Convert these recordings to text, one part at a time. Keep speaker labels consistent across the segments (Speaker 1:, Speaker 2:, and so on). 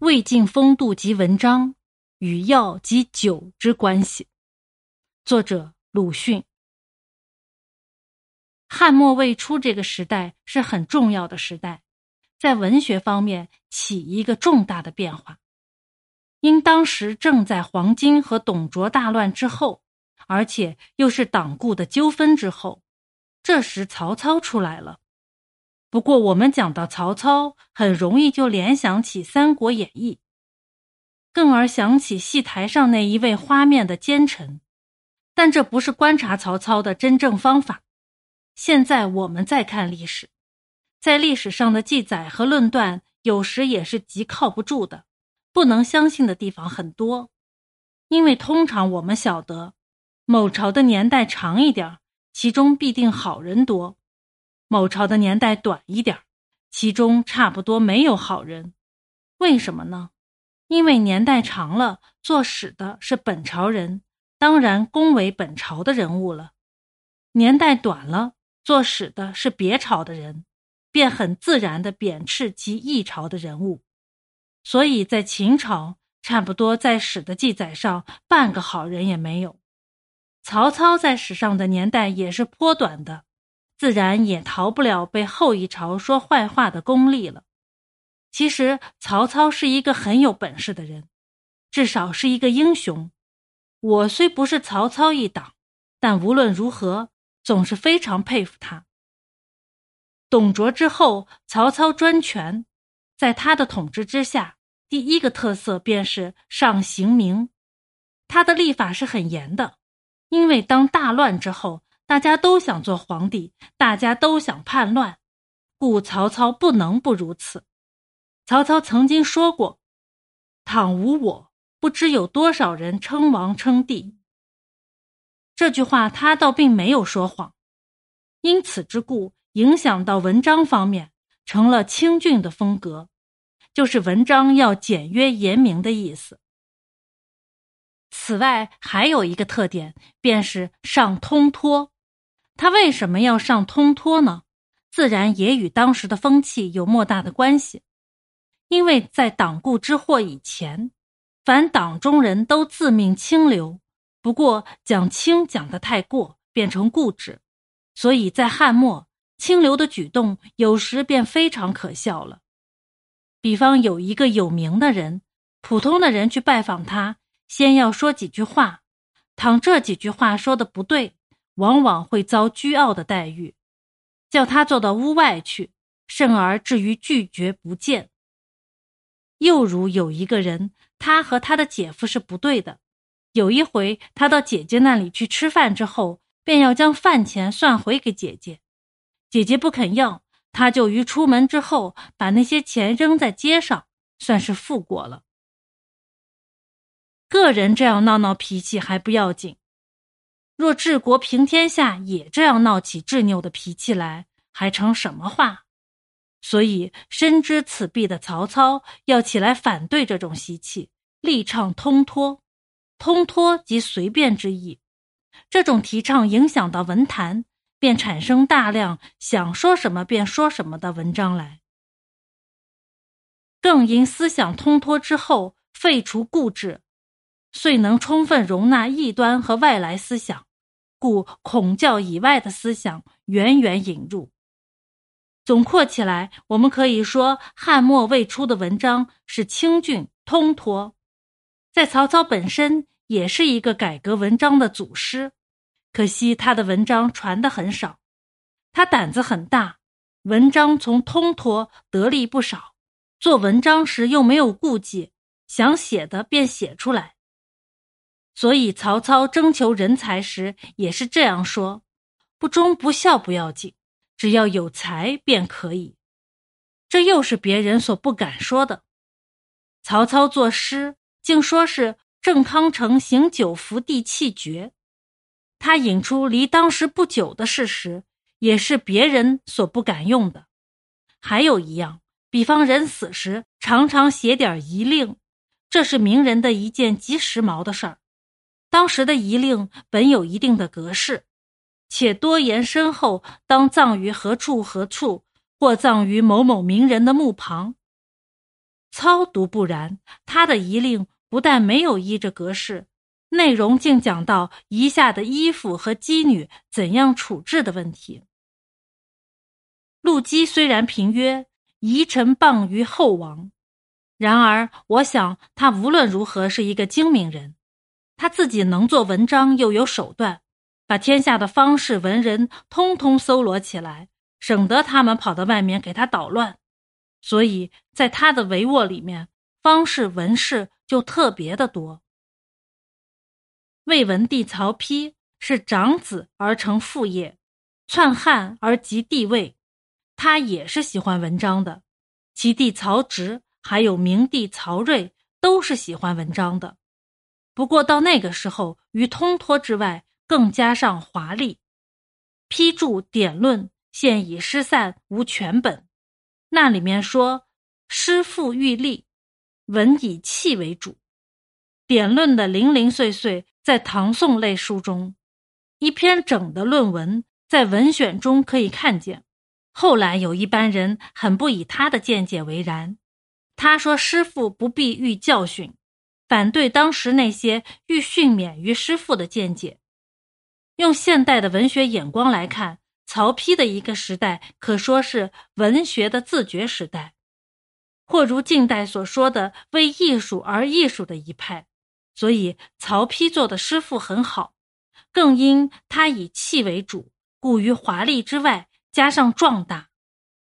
Speaker 1: 魏晋风度及文章与药及酒之关系。作者鲁迅。汉末魏初这个时代是很重要的时代，在文学方面起一个重大的变化。因当时正在黄巾和董卓大乱之后，而且又是党锢的纠纷之后，这时曹操出来了。不过，我们讲到曹操，很容易就联想起《三国演义》，更而想起戏台上那一位花面的奸臣。但这不是观察曹操的真正方法。现在我们再看历史，在历史上的记载和论断，有时也是极靠不住的，不能相信的地方很多。因为通常我们晓得，某朝的年代长一点，其中必定好人多。某朝的年代短一点其中差不多没有好人，为什么呢？因为年代长了，做史的是本朝人，当然恭维本朝的人物了；年代短了，做史的是别朝的人，便很自然的贬斥其异朝的人物。所以在秦朝，差不多在史的记载上半个好人也没有。曹操在史上的年代也是颇短的。自然也逃不了被后一朝说坏话的功力了。其实曹操是一个很有本事的人，至少是一个英雄。我虽不是曹操一党，但无论如何，总是非常佩服他。董卓之后，曹操专权，在他的统治之下，第一个特色便是上刑名。他的立法是很严的，因为当大乱之后。大家都想做皇帝，大家都想叛乱，故曹操不能不如此。曹操曾经说过：“倘无我，不知有多少人称王称帝。”这句话他倒并没有说谎。因此之故，影响到文章方面，成了清俊的风格，就是文章要简约严明的意思。此外，还有一个特点，便是上通托。他为什么要上通托呢？自然也与当时的风气有莫大的关系。因为在党锢之祸以前，凡党中人都自命清流，不过讲清讲得太过，变成固执，所以在汉末，清流的举动有时便非常可笑了。比方有一个有名的人，普通的人去拜访他，先要说几句话，倘这几句话说的不对。往往会遭倨傲的待遇，叫他坐到屋外去，甚而至于拒绝不见。又如有一个人，他和他的姐夫是不对的。有一回，他到姐姐那里去吃饭之后，便要将饭钱算回给姐姐，姐姐不肯要，他就于出门之后把那些钱扔在街上，算是付过了。个人这样闹闹脾气还不要紧。若治国平天下也这样闹起执拗的脾气来，还成什么话？所以深知此弊的曹操要起来反对这种习气，力倡通脱。通脱即随便之意。这种提倡影响到文坛，便产生大量想说什么便说什么的文章来。更因思想通脱之后，废除固执，遂能充分容纳异端和外来思想。故孔教以外的思想源源引入。总括起来，我们可以说汉末未出的文章是清俊通脱，在曹操本身也是一个改革文章的祖师。可惜他的文章传的很少，他胆子很大，文章从通脱得利不少。做文章时又没有顾忌，想写的便写出来。所以曹操征求人才时也是这样说：“不忠不孝不要紧，只要有才便可以。”这又是别人所不敢说的。曹操作诗竟说是郑康成行九服地气绝，他引出离当时不久的事实，也是别人所不敢用的。还有一样，比方人死时常常写点遗令，这是名人的一件极时髦的事儿。当时的遗令本有一定的格式，且多言深厚，当葬于何处何处，或葬于某某名人的墓旁。操独不然，他的遗令不但没有依着格式，内容竟讲到遗下的衣服和姬女怎样处置的问题。陆机虽然评曰“遗臣谤于后王”，然而我想他无论如何是一个精明人，他自己能做文章又有手段，把天下的方士文人通通搜罗起来，省得他们跑到外面给他捣乱。所以在他的帷幄里面，方士文士就特别的多。魏文帝曹丕是长子而成父业，篡汉而及帝位。他也是喜欢文章的，其弟曹植还有明帝曹睿都是喜欢文章的。不过到那个时候，于通脱之外，更加上华丽。批注典论，现已失散，无全本。那里面说诗赋欲立，文以气为主。典论的零零碎碎，在唐宋类书中，一篇整的论文，在文选中可以看见。后来有一班人很不以他的见解为然，他说师傅不必欲教训，反对当时那些欲训勉于师傅的见解。用现代的文学眼光来看，曹丕的一个时代可说是文学的自觉时代，或如近代所说的为艺术而艺术的一派。所以曹丕做的师傅很好，更因他以气为主，故于华丽之外。加上壮大，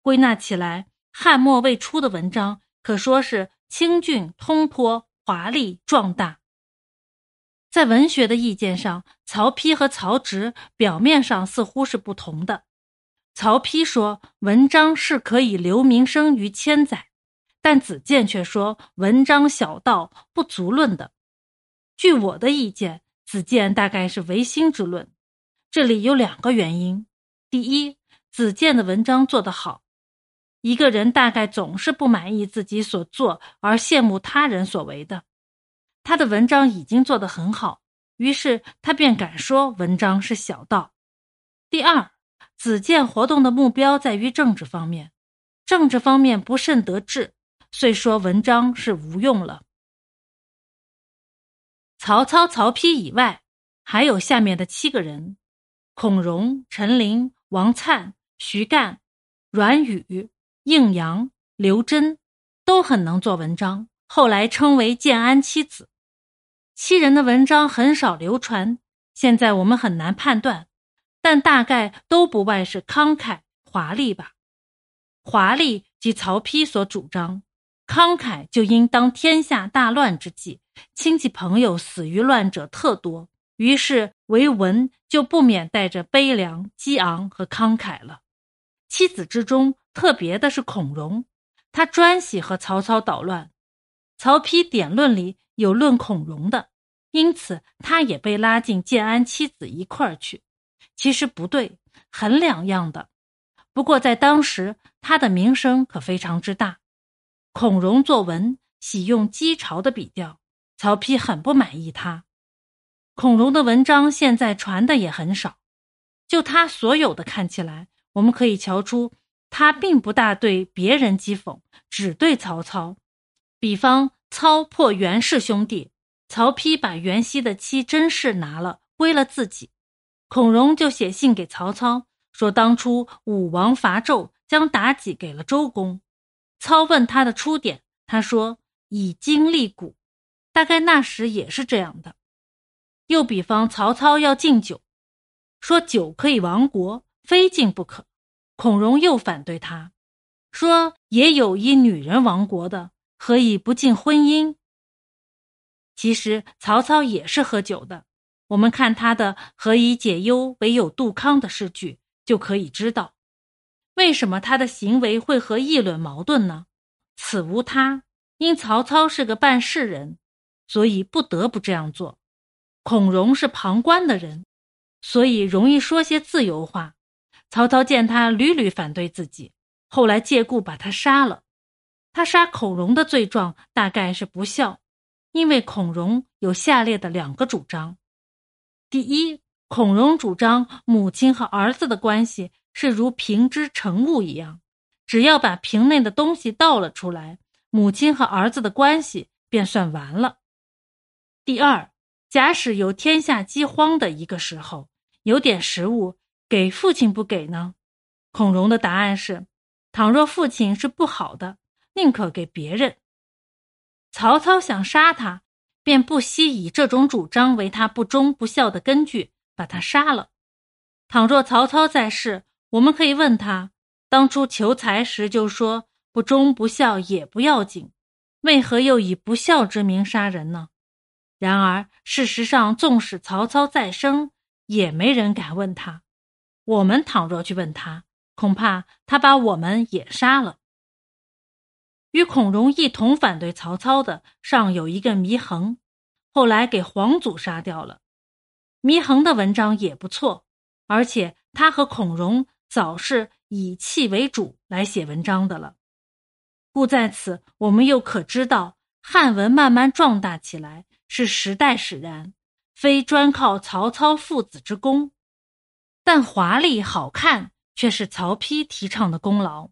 Speaker 1: 归纳起来，汉末未出的文章可说是清俊、通脱、华丽、壮大。在文学的意见上，曹丕和曹植表面上似乎是不同的。曹丕说文章是可以留名声于千载，但子建却说文章小道不足论的。据我的意见，子建大概是唯心之论。这里有两个原因：第一，子建的文章做得好，一个人大概总是不满意自己所做，而羡慕他人所为的。他的文章已经做得很好，于是他便敢说文章是小道。第二，子建活动的目标在于政治方面，政治方面不甚得志，虽说文章是无用了。曹操、曹丕以外，还有下面的七个人：孔融、陈琳、王粲。徐干、阮宇、应阳、刘桢都很能做文章，后来称为建安七子。七人的文章很少流传，现在我们很难判断，但大概都不外是慷慨华丽吧。华丽即曹丕所主张，慷慨就应当天下大乱之际，亲戚朋友死于乱者特多，于是为文就不免带着悲凉、激昂和慷慨了。妻子之中，特别的是孔融，他专喜和曹操捣乱。曹丕典论里有论孔融的，因此他也被拉进建安七子一块儿去。其实不对，很两样的。不过在当时，他的名声可非常之大。孔融作文喜用讥嘲的笔调，曹丕很不满意他。孔融的文章现在传的也很少，就他所有的看起来。我们可以瞧出，他并不大对别人讥讽，只对曹操。比方操破袁氏兄弟，曹丕把袁熙的妻甄氏拿了，归了自己。孔融就写信给曹操，说当初武王伐纣，将妲己给了周公。操问他的出典，他说以经历古，大概那时也是这样的。又比方曹操要敬酒，说酒可以亡国。非敬不可，孔融又反对他，说也有一女人亡国的，何以不禁婚姻？其实曹操也是喝酒的，我们看他的“何以解忧，唯有杜康”的诗句，就可以知道，为什么他的行为会和议论矛盾呢？此无他，因曹操是个办事人，所以不得不这样做。孔融是旁观的人，所以容易说些自由话。曹操见他屡屡反对自己，后来借故把他杀了。他杀孔融的罪状大概是不孝，因为孔融有下列的两个主张：第一，孔融主张母亲和儿子的关系是如瓶之盛物一样，只要把瓶内的东西倒了出来，母亲和儿子的关系便算完了。第二，假使有天下饥荒的一个时候，有点食物给父亲不给呢？孔融的答案是：倘若父亲是不好的，宁可给别人。曹操想杀他，便不惜以这种主张为他不忠不孝的根据，把他杀了。倘若曹操在世，我们可以问他：当初求财时就说不忠不孝也不要紧，为何又以不孝之名杀人呢？然而事实上，纵使曹操再生，也没人敢问他。我们倘若去问他，恐怕他把我们也杀了。与孔融一同反对曹操的，尚有一个祢衡，后来给黄祖杀掉了。祢衡的文章也不错，而且他和孔融早是以气为主来写文章的了。故在此，我们又可知道汉文慢慢壮大起来是时代使然，非专靠曹操父子之功。但华丽好看却是曹丕提倡的功劳。